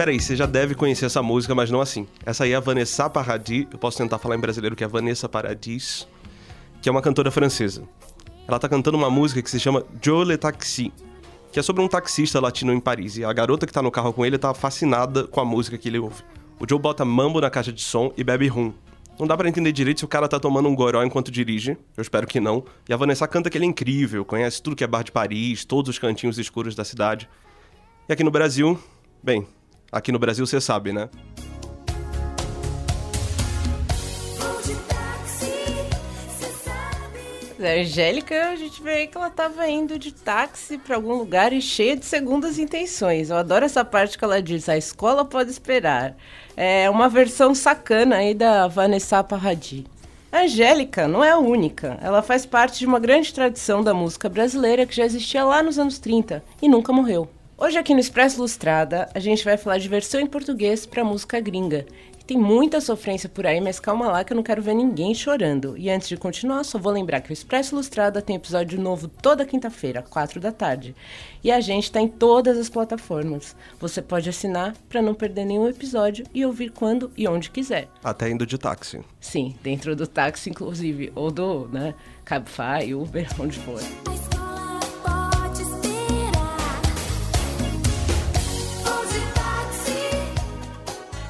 Peraí, você já deve conhecer essa música, mas não assim. Essa aí é a Vanessa Paradis. Eu posso tentar falar em brasileiro que é Vanessa Paradis, que é uma cantora francesa. Ela tá cantando uma música que se chama Le Taxi, que é sobre um taxista latino em Paris. E a garota que tá no carro com ele tá fascinada com a música que ele ouve. O Joe bota mambo na caixa de som e bebe rum. Não dá para entender direito se o cara tá tomando um goró enquanto dirige. Eu espero que não. E a Vanessa canta que ele é incrível, conhece tudo que é bar de Paris, todos os cantinhos escuros da cidade. E aqui no Brasil, bem, aqui no Brasil você sabe, né? A Angélica, a gente vê que ela tava indo de táxi para algum lugar e cheia de segundas intenções. Eu adoro essa parte que ela diz: a escola pode esperar. É uma versão sacana aí da Vanessa Paradis. A Angélica não é a única. Ela faz parte de uma grande tradição da música brasileira que já existia lá nos anos 30 e nunca morreu. Hoje aqui no Expresso Ilustrada, a gente vai falar de versão em português para música gringa. Tem muita sofrência por aí, mas calma lá que eu não quero ver ninguém chorando. E antes de continuar, só vou lembrar que o Expresso Ilustrada tem episódio novo toda quinta-feira, 4 da tarde. E a gente está em todas as plataformas. Você pode assinar para não perder nenhum episódio e ouvir quando e onde quiser. Até indo de táxi. Sim, dentro do táxi, inclusive. Ou do, né, Cabify, Uber, onde for.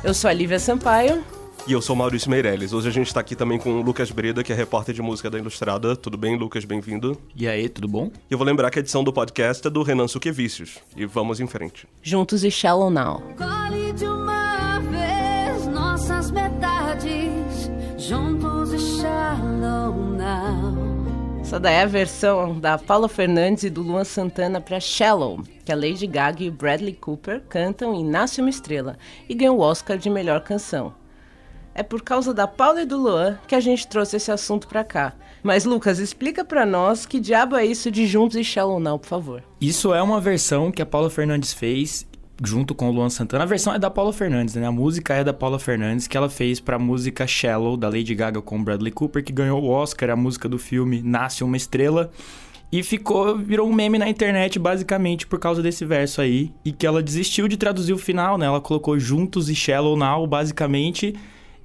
Eu sou a Lívia Sampaio. E eu sou Maurício Meirelles. Hoje a gente tá aqui também com o Lucas Breda, que é repórter de música da Ilustrada. Tudo bem, Lucas? Bem-vindo. E aí, tudo bom? E eu vou lembrar que a edição do podcast é do Renan Suquevicius. E vamos em frente. Juntos e Shallow Now. Colhe de uma vez nossas metades, juntos Essa daí é a versão da Paula Fernandes e do Luan Santana para Shallow, que a Lady Gaga e o Bradley Cooper cantam em Nasce uma Estrela e ganham o Oscar de melhor canção. É por causa da Paula e do Luan que a gente trouxe esse assunto para cá. Mas Lucas, explica para nós que diabo é isso de Juntos e Shallow Now, por favor. Isso é uma versão que a Paula Fernandes fez junto com o Luan Santana. A versão é da Paula Fernandes, né? A música é da Paula Fernandes, que ela fez pra música Shallow, da Lady Gaga com Bradley Cooper, que ganhou o Oscar, a música do filme Nasce uma Estrela. E ficou, virou um meme na internet, basicamente, por causa desse verso aí. E que ela desistiu de traduzir o final, né? Ela colocou juntos e Shallow Now, basicamente.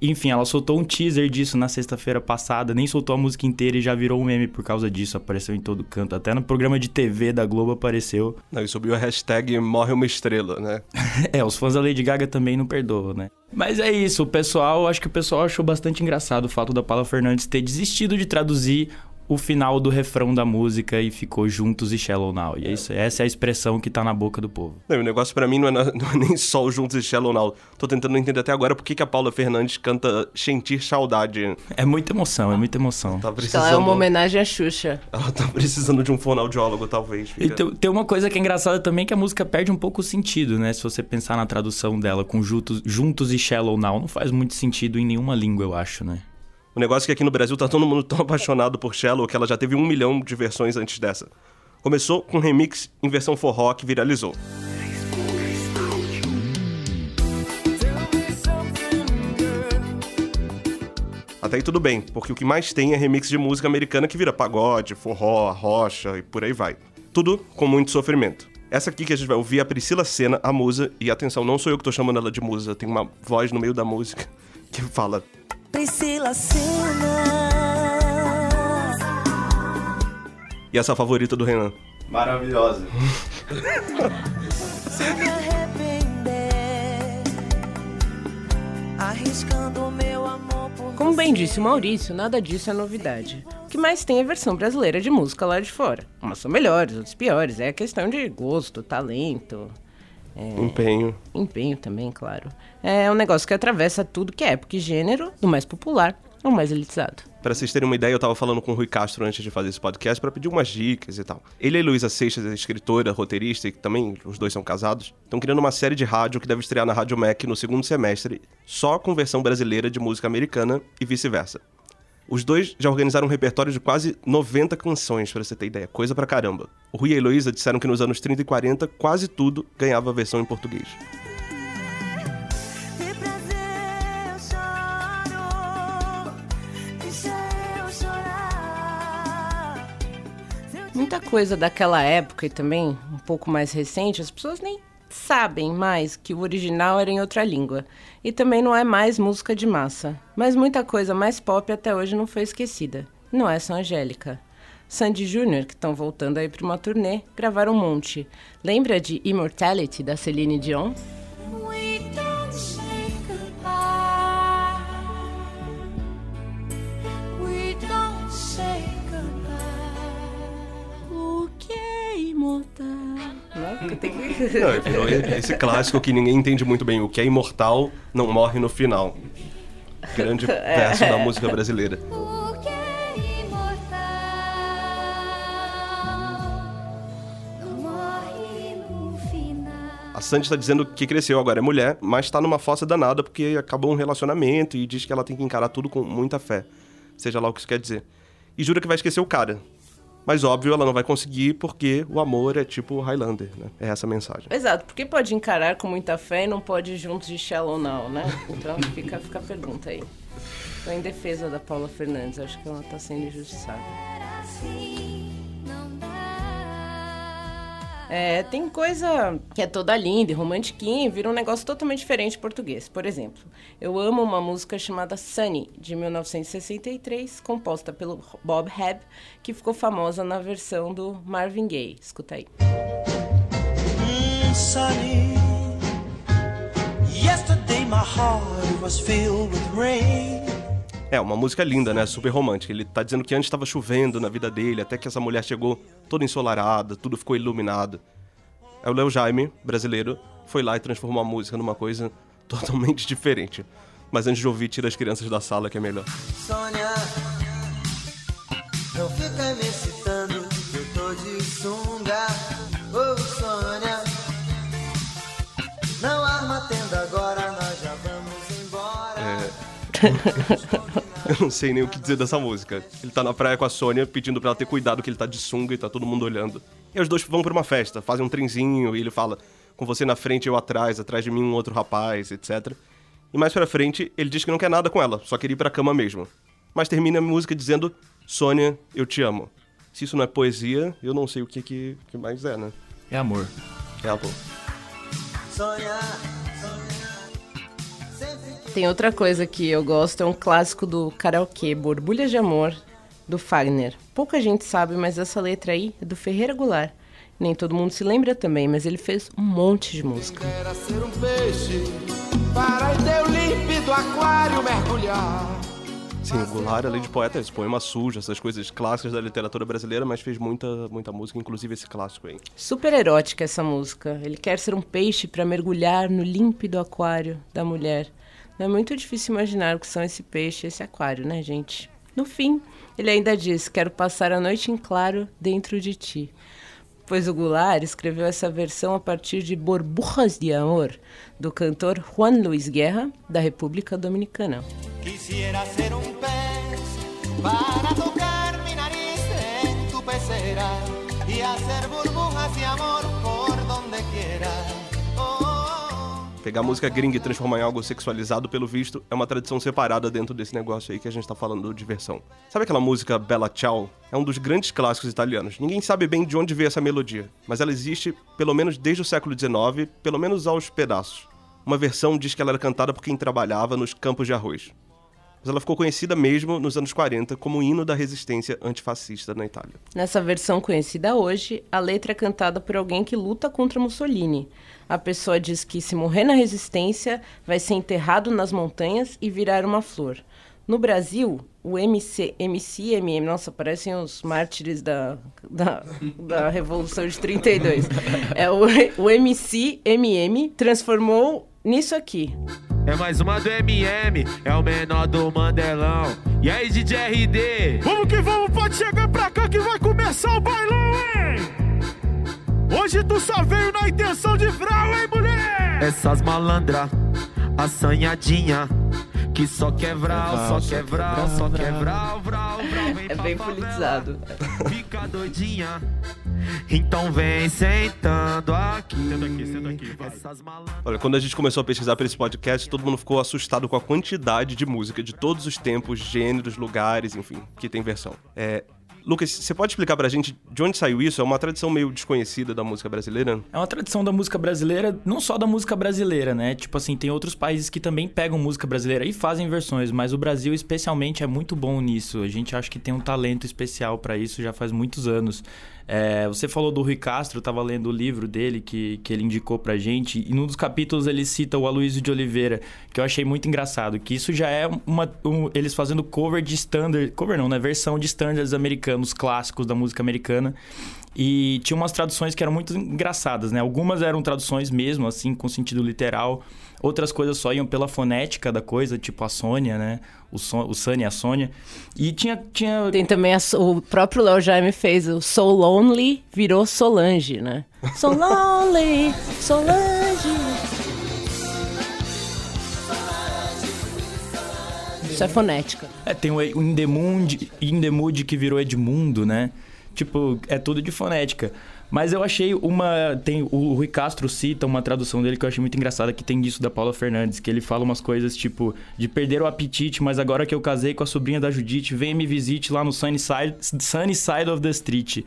Enfim, ela soltou um teaser disso na sexta-feira passada, nem soltou a música inteira e já virou um meme por causa disso, apareceu em todo canto. Até no programa de TV da Globo apareceu. Não, e subiu a hashtag Morre uma Estrela, né? é, os fãs da Lady Gaga também não perdoam, né? Mas é isso, o pessoal, acho que o pessoal achou bastante engraçado o fato da Paula Fernandes ter desistido de traduzir o final do refrão da música e ficou juntos e Shallow Now. E é isso, essa é a expressão que tá na boca do povo. Não, o negócio para mim não é, não é, nem só o juntos e Shallow Now. Tô tentando entender até agora por que, que a Paula Fernandes canta Sentir Saudade. É muita emoção, é muita emoção. Tá precisando... Ela é uma homenagem à Xuxa. Ela tá precisando de um fonoaudiólogo, talvez. Fica... E tem, tem, uma coisa que é engraçada também, que a música perde um pouco o sentido, né? Se você pensar na tradução dela com juntos, juntos e Shallow Now, não faz muito sentido em nenhuma língua, eu acho, né? O negócio é que aqui no Brasil tá todo mundo tão apaixonado por Shallow que ela já teve um milhão de versões antes dessa. Começou com um remix em versão forró que viralizou. Até aí tudo bem, porque o que mais tem é remix de música americana que vira pagode, forró, rocha e por aí vai. Tudo com muito sofrimento. Essa aqui que a gente vai ouvir é a Priscila Senna, a musa, e atenção, não sou eu que tô chamando ela de musa, tem uma voz no meio da música que fala Priscila Senna. E essa favorita do Renan? Maravilhosa. Se me arrepender, arriscando meu amor por Como bem disse o Maurício, nada disso é novidade. O que mais tem é versão brasileira de música lá de fora. Umas são melhores, outras piores. É questão de gosto, talento, é, empenho. Empenho também, claro. É um negócio que atravessa tudo que é época e gênero, do mais popular ao mais elitizado. Para vocês terem uma ideia, eu estava falando com o Rui Castro antes de fazer esse podcast para pedir umas dicas e tal. Ele e Luísa Seixas, escritora, roteirista, e também os dois são casados, estão criando uma série de rádio que deve estrear na Rádio Mac no segundo semestre, só com versão brasileira de música americana e vice-versa. Os dois já organizaram um repertório de quase 90 canções, para você ter ideia. Coisa pra caramba. O Rui e a Heloísa disseram que nos anos 30 e 40 quase tudo ganhava versão em português. Muita coisa daquela época e também um pouco mais recente, as pessoas nem sabem mais que o original era em outra língua. E também não é mais música de massa. Mas muita coisa mais pop até hoje não foi esquecida. Não é só Angélica. Sandy Jr., que estão voltando aí para uma turnê, gravaram um monte. Lembra de Immortality, da Celine Dion? O que é imortal? Tem que... Não, virou esse clássico que ninguém entende muito bem. O que é imortal não morre no final. Grande verso da música brasileira. O que é imortal não morre no final. A Sandy tá dizendo que cresceu, agora é mulher, mas tá numa fossa danada porque acabou um relacionamento e diz que ela tem que encarar tudo com muita fé. Seja lá o que isso quer dizer. E jura que vai esquecer o cara. Mas óbvio, ela não vai conseguir porque o amor é tipo Highlander, né? É essa a mensagem. Exato, porque pode encarar com muita fé e não pode ir juntos de Shallow Now, né? Então fica, fica a pergunta aí. Tô em defesa da Paula Fernandes, acho que ela tá sendo injustiçada. É, tem coisa que é toda linda e romantiquinha e vira um negócio totalmente diferente em português. Por exemplo, eu amo uma música chamada Sunny, de 1963, composta pelo Bob Hebb, que ficou famosa na versão do Marvin Gaye. Escuta aí. Mm, sunny. Yesterday my heart was filled with rain. É, uma música linda, né? Super romântica. Ele tá dizendo que antes estava chovendo na vida dele, até que essa mulher chegou toda ensolarada, tudo ficou iluminado. Aí o Léo Jaime, brasileiro, foi lá e transformou a música numa coisa totalmente diferente. Mas antes de ouvir, tira as crianças da sala, que é melhor. Sônia, não fica me excitando, eu tô de sunga. Ô Sônia, não arma tenda agora, nós já vamos embora. Eu não sei nem o que dizer dessa música. Ele tá na praia com a Sônia pedindo pra ela ter cuidado que ele tá de sunga e tá todo mundo olhando. E os dois vão pra uma festa, fazem um trenzinho e ele fala: com você na frente, eu atrás, atrás de mim um outro rapaz, etc. E mais pra frente, ele diz que não quer nada com ela, só quer ir pra cama mesmo. Mas termina a música dizendo: Sônia, eu te amo. Se isso não é poesia, eu não sei o que, que, que mais é, né? É amor. É amor. Sônia, Tem outra coisa que eu gosto, é um clássico do karaokê, Borbulhas de Amor, do Fagner. Pouca gente sabe, mas essa letra aí é do Ferreira Goulart. Nem todo mundo se lembra também, mas ele fez um monte de música. Era ser um peixe para em teu límpido aquário mergulhar. Sim, o Goulart, além de poeta, esse poema sujo, essas coisas clássicas da literatura brasileira, mas fez muita, muita música, inclusive esse clássico aí. Super erótica essa música. Ele quer ser um peixe para mergulhar no límpido aquário da mulher. É muito difícil imaginar o que são esse peixe e esse aquário, né, gente? No fim, ele ainda diz: Quero passar a noite em claro dentro de ti. Pois o Goulart escreveu essa versão a partir de Borburras de Amor, do cantor Juan Luis Guerra, da República Dominicana. Quisiera ser un pez para tocar mi nariz en tu pecera y hacer burbujas de amor por donde quiera. Pegar música gringa e transformar em algo sexualizado, pelo visto, é uma tradição separada dentro desse negócio aí que a gente tá falando de versão. Sabe aquela música Bella Ciao? É um dos grandes clássicos italianos. Ninguém sabe bem de onde veio essa melodia, mas ela existe pelo menos desde o século XIX, pelo menos aos pedaços. Uma versão diz que ela era cantada por quem trabalhava nos campos de arroz. Mas ela ficou conhecida mesmo nos anos 40 como o hino da resistência antifascista na Itália. Nessa versão conhecida hoje, a letra é cantada por alguém que luta contra Mussolini. A pessoa diz que se morrer na resistência, vai ser enterrado nas montanhas e virar uma flor. No Brasil, o MC, MC MM, nossa, parecem os mártires da, da, da Revolução de 32. É, o, o MC MM transformou nisso aqui. É mais uma do MM, é o menor do Mandelão. E aí, DJ RD? Vamos que vamos, pode chegar pra cá que vai começar o bailão, hein? Hoje tu só veio na intenção de vral, hein, mulher? Essas malandra, assanhadinha, que só quer vral, só quer vral, só quer vral, É bem politizado. Fica doidinha. Então vem sentando aqui. Senta aqui, senta aqui, vai. Essas malandras. Olha, quando a gente começou a pesquisar para esse podcast, todo mundo ficou assustado com a quantidade de música de todos os tempos, gêneros, lugares, enfim, que tem versão. É, Lucas, você pode explicar pra gente de onde saiu isso? É uma tradição meio desconhecida da música brasileira? É uma tradição da música brasileira, não só da música brasileira, né? Tipo assim, tem outros países que também pegam música brasileira e fazem versões, mas o Brasil especialmente é muito bom nisso. A gente acha que tem um talento especial pra isso já faz muitos anos. É, você falou do Rui Castro, eu tava lendo o livro dele que, que ele indicou pra gente, e num dos capítulos ele cita o Aloysio de Oliveira, que eu achei muito engraçado, que isso já é uma. um- eles fazendo cover de standard. Cover não, né? Versão de standards americanos, clássicos da música americana. E tinha umas traduções que eram muito engraçadas, né? Algumas eram traduções mesmo, assim, com sentido literal. Outras coisas só iam pela fonética da coisa, tipo a Sônia, né? O, Son, o Sunny e a Sônia. E tinha, tinha Tem também a So- o próprio Léo Jaime fez o So Lonely virou Solange, né? So Lonely, Solange. Isso é fonética. É, tem o Indemude, Indemude que virou Edmundo, né? Tipo, é tudo de fonética. Mas eu achei uma. Tem, o Rui Castro cita uma tradução dele que eu achei muito engraçada, que tem disso da Paula Fernandes, que ele fala umas coisas tipo: de perder o apetite, mas agora que eu casei com a sobrinha da Judite, venha me visite lá no Sunny Side, sunny side of the Street.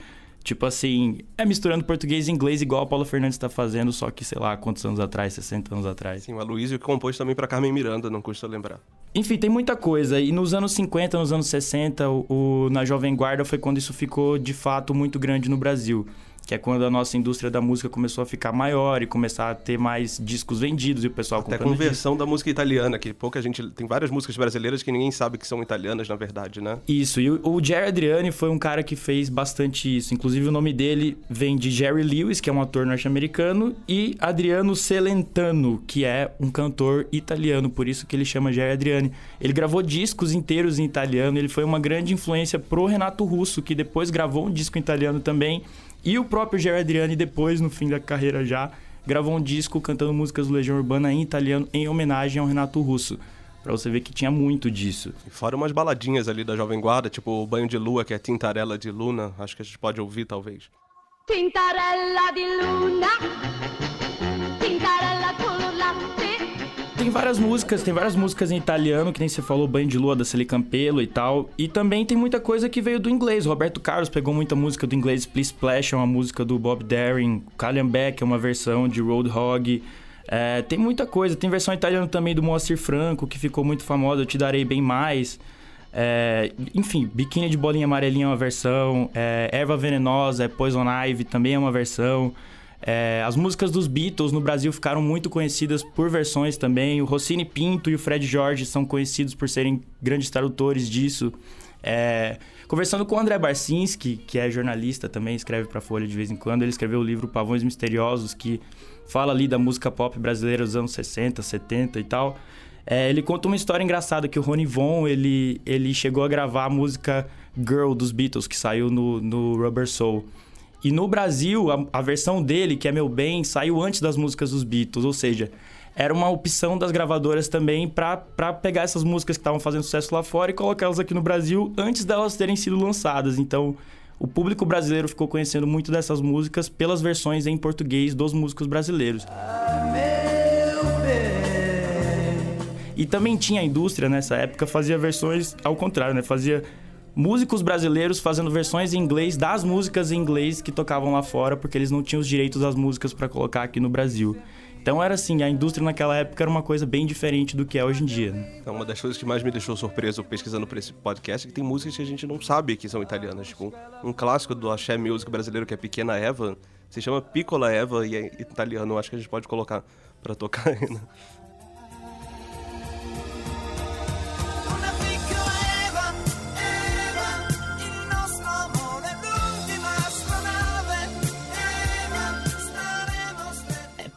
Tipo assim, é misturando português e inglês igual a Paula Fernandes tá fazendo, só que sei lá quantos anos atrás, 60 anos atrás. Sim, o Aloysio que compôs também pra Carmen Miranda, não custa lembrar. Enfim, tem muita coisa. E nos anos 50, nos anos 60, o, o- na Jovem Guarda foi quando isso ficou de fato muito grande no Brasil. Que é quando a nossa indústria da música começou a ficar maior e começar a ter mais discos vendidos e o pessoal Até comprando com versão da música italiana, que pouca gente. Tem várias músicas brasileiras que ninguém sabe que são italianas, na verdade, né? Isso, e o, o Jerry Adriani foi um cara que fez bastante isso. Inclusive, o nome dele vem de Jerry Lewis, que é um ator norte-americano, e Adriano Celentano, que é um cantor italiano, por isso que ele chama Jerry Adriani. Ele gravou discos inteiros em italiano, ele foi uma grande influência pro Renato Russo, que depois gravou um disco em italiano também, e o próprio Jerry Adriani, depois, no fim da carreira já, gravou um disco cantando músicas do Legião Urbana em italiano em homenagem ao Renato Russo. Pra você ver que tinha muito disso. E fora umas baladinhas ali da Jovem Guarda, tipo o Banho de Lua, que é Tintarela de Luna. Acho que a gente pode ouvir, talvez. Tintarella di luna, Tem várias músicas, tem várias músicas em italiano, que nem você falou, Banho de Lua da Celi Campelo e tal. E também tem muita coisa que veio do inglês. Roberto Carlos pegou muita música do inglês. Please Splash é uma música do Bob Darin. Callian Beck é uma versão de Roadhog. É, tem muita coisa. Tem versão italiana também do Moacir Franco, que ficou muito famosa. Eu Te Darei Bem Mais. É, enfim, Biquíni de Bolinha Amarelinha é uma versão. É, Erva Venenosa, é Poison Ivy também é uma versão. É, as músicas dos Beatles no Brasil ficaram muito conhecidas por versões também. O Rossini Pinto e o Fred Jorge são conhecidos por serem grandes tradutores disso. É, conversando com o André Barcinski, que é jornalista também, escreve pra Folha de vez em quando, ele escreveu o livro Pavões Misteriosos, que fala ali da música pop brasileira dos anos 60, 70 e tal. É, ele conta uma história engraçada que o Rony Von, ele, ele chegou a gravar a música Girl dos Beatles, que saiu no, no Rubber Soul. E no Brasil, a, a versão dele, que é Meu Bem, saiu antes das músicas dos Beatles, ou seja, era uma opção das gravadoras também pra pegar essas músicas que estavam fazendo sucesso lá fora e colocá-las aqui no Brasil antes delas terem sido lançadas. Então, o público brasileiro ficou conhecendo muito dessas músicas pelas versões em português dos músicos brasileiros. E também tinha a indústria nessa época, fazia versões ao contrário, né? Fazia músicos brasileiros fazendo versões em inglês das músicas em inglês que tocavam lá fora, porque eles não tinham os direitos das músicas para colocar aqui no Brasil. Então era assim, a indústria naquela época era uma coisa bem diferente do que é hoje em dia. né? Então, uma das coisas que mais me deixou surpreso pesquisando por esse podcast é que tem músicas que a gente não sabe que são italianas. Tipo, um clássico do axé music brasileiro que é Pequena Eva, se chama Piccola Eva e é italiano. Acho que a gente pode colocar pra tocar ainda. Una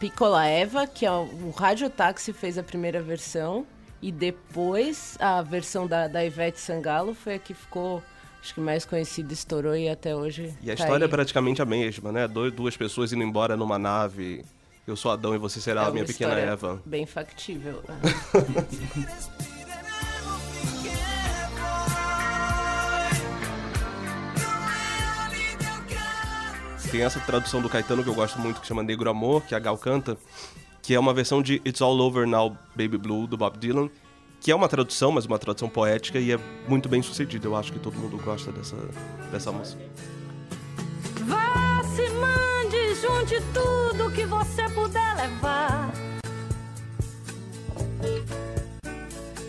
É Piccola Eva, que é o, o Radiotáxi fez a primeira versão. E depois a versão da, da Ivete Sangalo foi a que ficou, acho que mais conhecida, estourou e até hoje. E a tá história é aí. praticamente a mesma, né? Duas pessoas indo embora numa nave. Eu sou Adão e você será É a uma minha pequena Eva. Bem factível. Tem essa tradução do Caetano que eu gosto muito, que chama Negro Amor, que a Gal canta, que é uma versão de It's All Over Now, Baby Blue, do Bob Dylan. que é uma tradução, mas uma tradução poética e é muito bem sucedida. Eu acho que todo mundo gosta dessa, dessa música. Vá, se mande, junte tudo que você puder levar.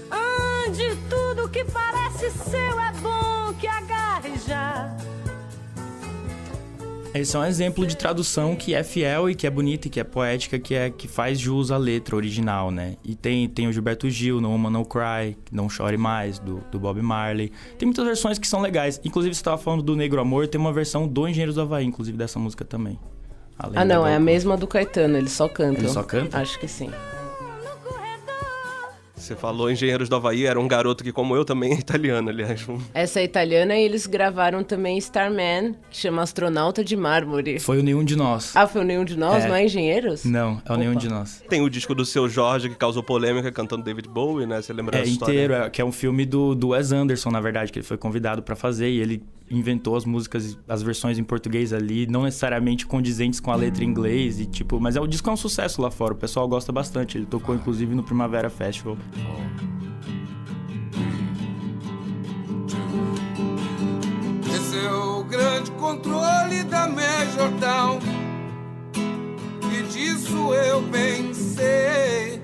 Ande, tudo que parece seu é bom que agarre já. Esse é um exemplo de tradução que é fiel e que é bonita e que é poética, que é que faz jus à letra original, né? E tem, tem o Gilberto Gil, No Woman No Cry, Não Chore Mais, do, do Bob Marley. Tem muitas versões que são legais. Inclusive, você estava falando do Negro Amor, tem uma versão do Engenheiros do Havaí, inclusive, dessa música também. Ah, não, é a mesma do Caetano, ele só canta. Ele só canta? Acho que sim. Você falou Engenheiros do Havaí, era um garoto que, como eu, também é italiano, aliás. Essa é italiana e eles gravaram também Starman, que chama Astronauta de Mármore. Foi o Nenhum de Nós. Ah, foi o nenhum de nós, É. não é Engenheiros? Não, é o Nenhum Opa. de Nós. Tem o disco do Seu Jorge, que causou polêmica, cantando David Bowie, né? Você lembra É dessa história? inteiro, é, que é um filme do, do Wes Anderson, na verdade, que ele foi convidado pra fazer e ele inventou as músicas, as versões em português ali, não necessariamente condizentes com a letra em inglês e tipo, mas é o disco é um sucesso lá fora, o pessoal gosta bastante. Ele tocou inclusive no Primavera Festival. Esse é o grande controle da Major Town. E disso eu bem sei.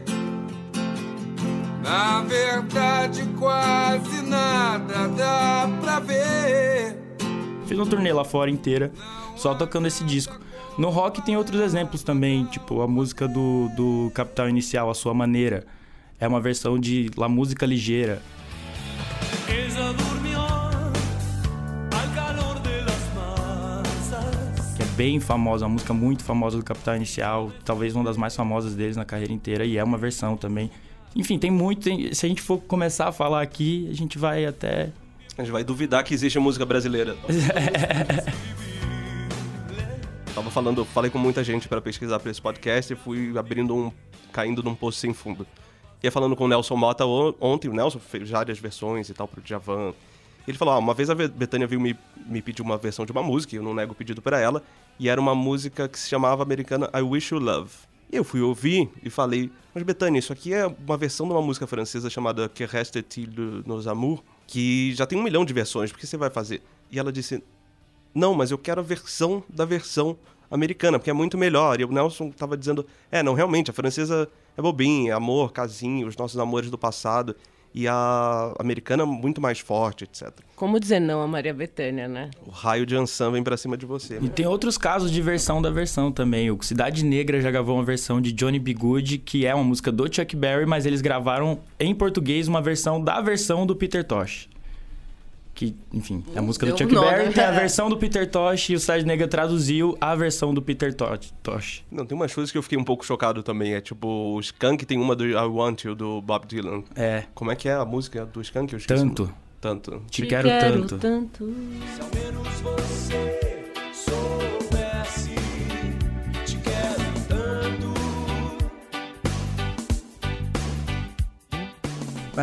Na verdade, quase nada dá pra ver. Fiz uma turnê lá fora inteira, só tocando esse disco. No rock tem outros exemplos também, tipo a música do, do Capital Inicial, A Sua Maneira. É uma versão de La Música Ligeira. que é bem famosa, uma música muito famosa do Capital Inicial, talvez uma das mais famosas deles na carreira inteira, e é uma versão também. Enfim, tem muito. tem- se a gente for começar a falar aqui, a gente vai até. A gente vai duvidar que existe música brasileira. Tava falando, falei com muita gente para pesquisar para esse podcast e fui abrindo um. caindo num poço sem fundo. Ia falando com o Nelson Mota on- ontem, o Nelson fez várias versões e tal pro Djavan. Ele falou: ah, uma vez a Betânia veio me, me pedir uma versão de uma música, eu não nego o pedido para ela, e era uma música que se chamava americana I Wish You Love. Eu fui ouvir e falei: Mas Betânia, isso aqui é uma versão de uma música francesa chamada Que Reste-t-il nos amours, que já tem um milhão de versões, por que você vai fazer? E ela disse: não, mas eu quero a versão da versão americana, porque é muito melhor. E o Nelson tava dizendo, é, não, realmente, a francesa é bobinha, amor, casinho, os nossos amores do passado. E a americana muito mais forte, etc. Como dizer não a Maria Bethânia, né? O raio de Ansan vem pra cima de você. E tem outros casos de versão da versão também. O Cidade Negra já gravou uma versão de Johnny B. Good, que é uma música do Chuck Berry, mas eles gravaram em português uma versão da versão do Peter Tosh. Que, enfim, é a música do deu Chuck um nó, Berry, né? tem a versão do Peter Tosh e o Cidade Negra traduziu a versão do Peter Tosh. Tosh. Não, tem umas coisas que eu fiquei um pouco chocado também. É tipo, o Skunk tem uma do I Want You, do Bob Dylan. É, Como é que é a música do Skunk? Eu esqueci. tanto. Tanto. Te, quero, tanto. tanto.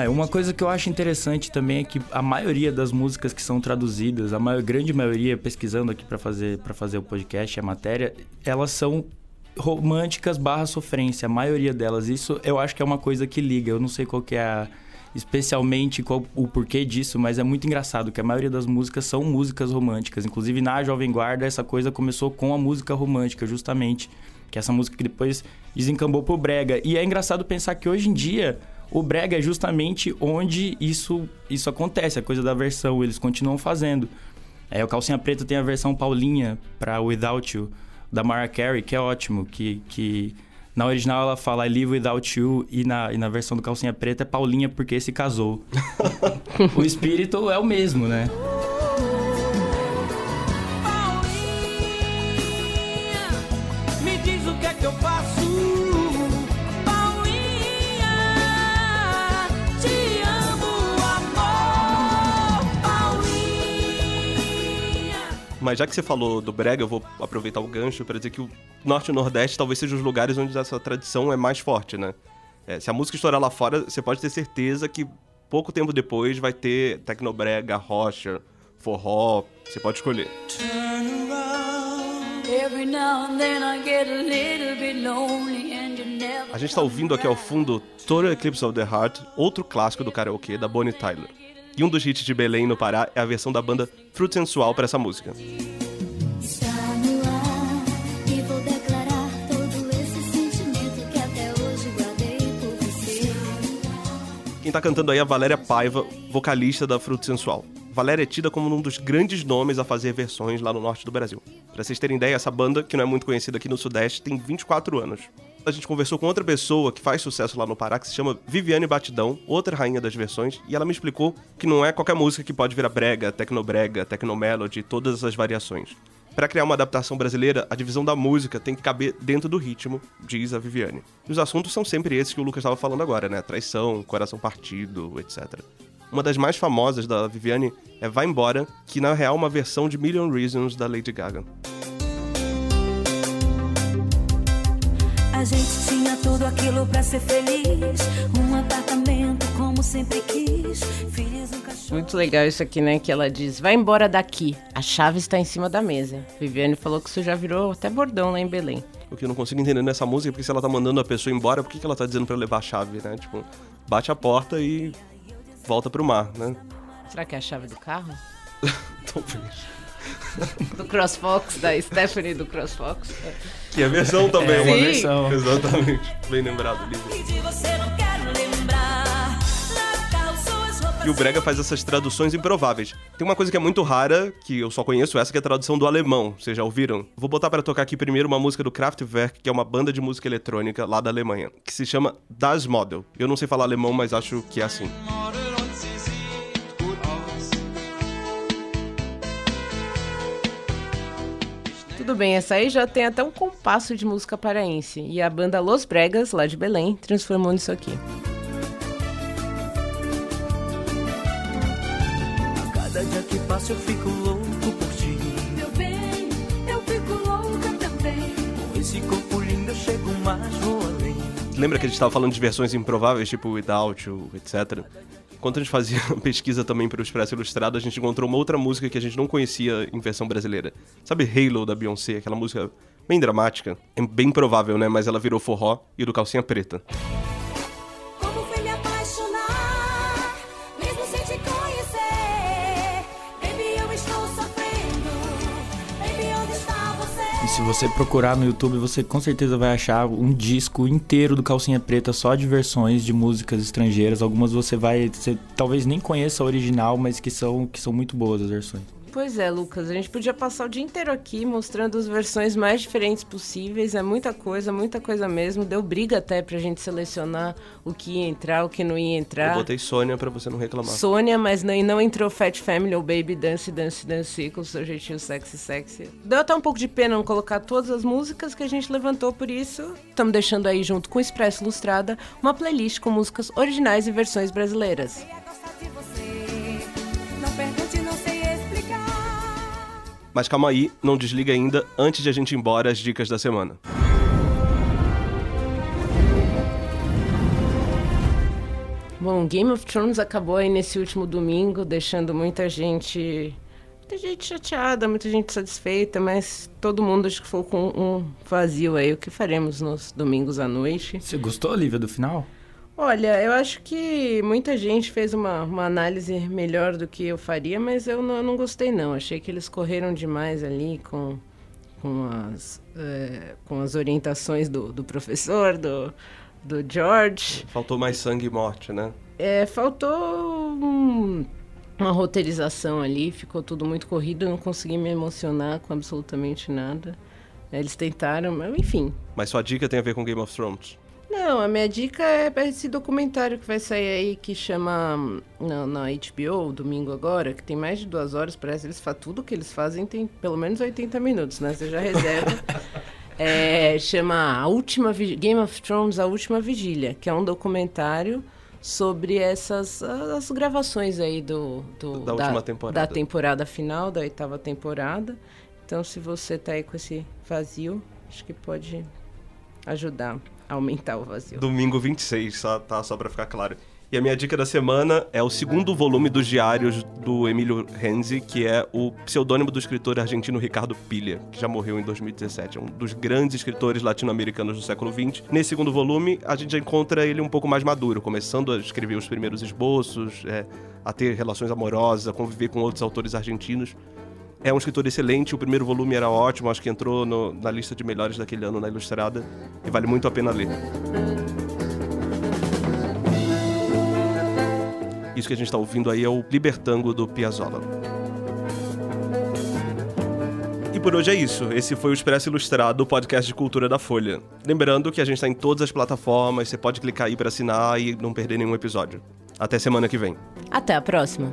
É, uma coisa que eu acho interessante também é que a maioria das músicas que são traduzidas, a maior, grande maioria, pesquisando aqui pra fazer, pra fazer o podcast, a matéria, elas são românticas barra sofrência, a maioria delas. Isso eu acho que é uma coisa que liga. Eu não sei qual que é a- especialmente qual, o porquê disso, mas é muito engraçado que a maioria das músicas são músicas românticas. Inclusive na Jovem Guarda essa coisa começou com a música romântica, justamente. Que é essa música que depois desencambou pro brega. E é engraçado pensar que hoje em dia o brega é justamente onde isso, isso acontece, a coisa da versão, eles continuam fazendo. É, o Calcinha Preta tem a versão Paulinha pra Without You, da Mariah Carey, que é ótimo, que, que na original ela fala I Live Without You e na, e na versão do Calcinha Preta é Paulinha porque se casou. o espírito é o mesmo, né? Mas já que você falou do brega, eu vou aproveitar o gancho para dizer que o norte e o nordeste talvez sejam os lugares onde essa tradição é mais forte, né? É, se a música estourar lá fora, você pode ter certeza que pouco tempo depois vai ter tecnobrega, rocha, forró, você pode escolher. Turn around, Every now and then I get a little bit lonely and you never A gente tá ouvindo aqui ao fundo Total Eclipse of the Heart, outro clássico do karaokê da Bonnie Tyler. E um dos hits de Belém no Pará é a versão da banda Fruit Sensual para essa música. Está. Quem tá cantando aí é a Valéria Paiva, vocalista da Fruto Sensual. Valéria é tida como um dos grandes nomes a fazer versões lá no norte do Brasil. Pra vocês terem ideia, essa banda, que não é muito conhecida aqui no Sudeste, tem 24 anos. A gente conversou com outra pessoa que faz sucesso lá no Pará, que se chama Viviane Batidão, outra rainha das versões, e ela me explicou que não é qualquer música que pode virar brega, tecnobrega, tecnomelody, todas as variações. Para criar uma adaptação brasileira, a divisão da música tem que caber dentro do ritmo, diz a Viviane. E os assuntos são sempre esses que o Lucas estava falando agora, né? Traição, coração partido, etc. Uma das mais famosas da Viviane é Vai Embora, que na real é uma versão de Million Reasons da Lady Gaga. Gente tinha tudo aquilo pra ser feliz. Um apartamento como sempre quis. Filhos, um cachorro. Muito legal isso aqui, né? Que ela diz: vai embora daqui, a chave está em cima da mesa. Viviane falou que isso já virou até bordão lá em Belém. O que eu não consigo entender nessa música é porque se ela tá mandando a pessoa embora, por que, que ela tá dizendo pra levar a chave, né? Tipo, bate a porta e volta pro mar, né? Será que é a chave do carro? Talvez. Do CrossFox, da Stephanie do CrossFox? Que é a versão também. É uma Sim. versão. Exatamente. Bem lembrado, Lívia. E o Brega faz essas traduções improváveis. Tem uma coisa que é muito rara, que eu só conheço essa, que é a tradução do alemão. Vocês já ouviram? Vou botar pra tocar aqui primeiro uma música do Kraftwerk, que é uma banda de música eletrônica lá da Alemanha, que se chama Das Model. Eu não sei falar alemão, mas acho que é assim. Model Tudo bem, essa aí já tem até um compasso de música paraense. E a banda Los Bregas, lá de Belém, transformou nisso aqui. Cada dia que passa eu fico louco por ti. Meu bem, eu fico louca também. Com esse corpo lindo eu chego mais, vou além. Lembra que a gente tava falando de versões improváveis, tipo Without You, etc. Enquanto a gente fazia pesquisa também para o Expresso Ilustrado, a gente encontrou uma outra música que a gente não conhecia em versão brasileira. Sabe Halo da Beyoncé, aquela música bem dramática? É bem provável, né? Mas ela virou forró e do calcinha preta. Como E se você procurar no YouTube, você com certeza vai achar um disco inteiro do Calcinha Preta só de versões de músicas estrangeiras. Algumas você vai, você talvez nem conheça a original, mas que são, que são muito boas as versões. Pois é, Lucas, a gente podia passar o dia inteiro aqui mostrando as versões mais diferentes possíveis. É muita coisa, muita coisa mesmo. Deu briga até pra gente selecionar o que ia entrar, o que não ia Eu entrar. botei Sônia pra você não reclamar. Sônia, mas não, e não entrou Fat Family ou Baby Dance Dance Dance com o seu jeitinho sexy sexy. Deu até um pouco de pena não colocar todas as músicas que a gente levantou por isso. Estamos deixando aí junto com o Expresso Ilustrada uma playlist com músicas originais e versões brasileiras. Gostar de você. Mas calma aí, não desliga ainda antes de a gente ir embora as dicas da semana. Bom, Game of Thrones acabou aí nesse último domingo, deixando muita gente. Muita gente chateada, muita gente satisfeita, mas todo mundo acho que ficou com um vazio aí. O que faremos nos domingos à noite? Você gostou, Olivia, do final? Olha, eu acho que muita gente fez uma, uma análise melhor do que eu faria, mas eu não, não gostei não. Achei que eles correram demais ali com, com, as, eh, com as orientações do, do professor, do, do George. Faltou mais sangue e morte, né? É, faltou um- uma roteirização ali, ficou tudo muito corrido, eu não consegui me emocionar com absolutamente nada. É, Eles tentaram, mas enfim. Mas sua dica tem a ver com Game of Thrones. Não, a minha dica é esse documentário que vai sair aí, que chama hum, na, na HBO, domingo agora, que tem mais de duas horas, parece. Eles fazem tudo que eles fazem, tem pelo menos 80 minutos, né? Você já reserva. É, chama a última Game of Thrones, a última vigília, que é um documentário sobre essas as gravações aí do, do- Da última temporada. da temporada final, da oitava temporada. Então, se você tá aí com esse vazio, acho que pode ajudar aumentar o vazio. Domingo 26, só, tá? Só pra ficar claro. E a minha dica da semana é o segundo volume dos diários do Emílio Renzi, que é o pseudônimo do escritor argentino Ricardo Pilha, que já morreu em 2017. É um dos grandes escritores latino-americanos do século XX. Nesse segundo volume, a gente já encontra ele um pouco mais maduro, começando a escrever os primeiros esboços, é, a ter relações amorosas, a conviver com outros autores argentinos. É um escritor excelente, o primeiro volume era ótimo, acho que entrou no- na lista de melhores daquele ano na Ilustrada, e vale muito a pena ler. Isso que a gente está ouvindo aí é o Libertango do Piazzolla. E por hoje é isso. Esse foi o Expresso Ilustrado, o podcast de cultura da Folha. Lembrando que a gente está em todas as plataformas, você pode clicar aí para assinar e não perder nenhum episódio. Até semana que vem. Até a próxima.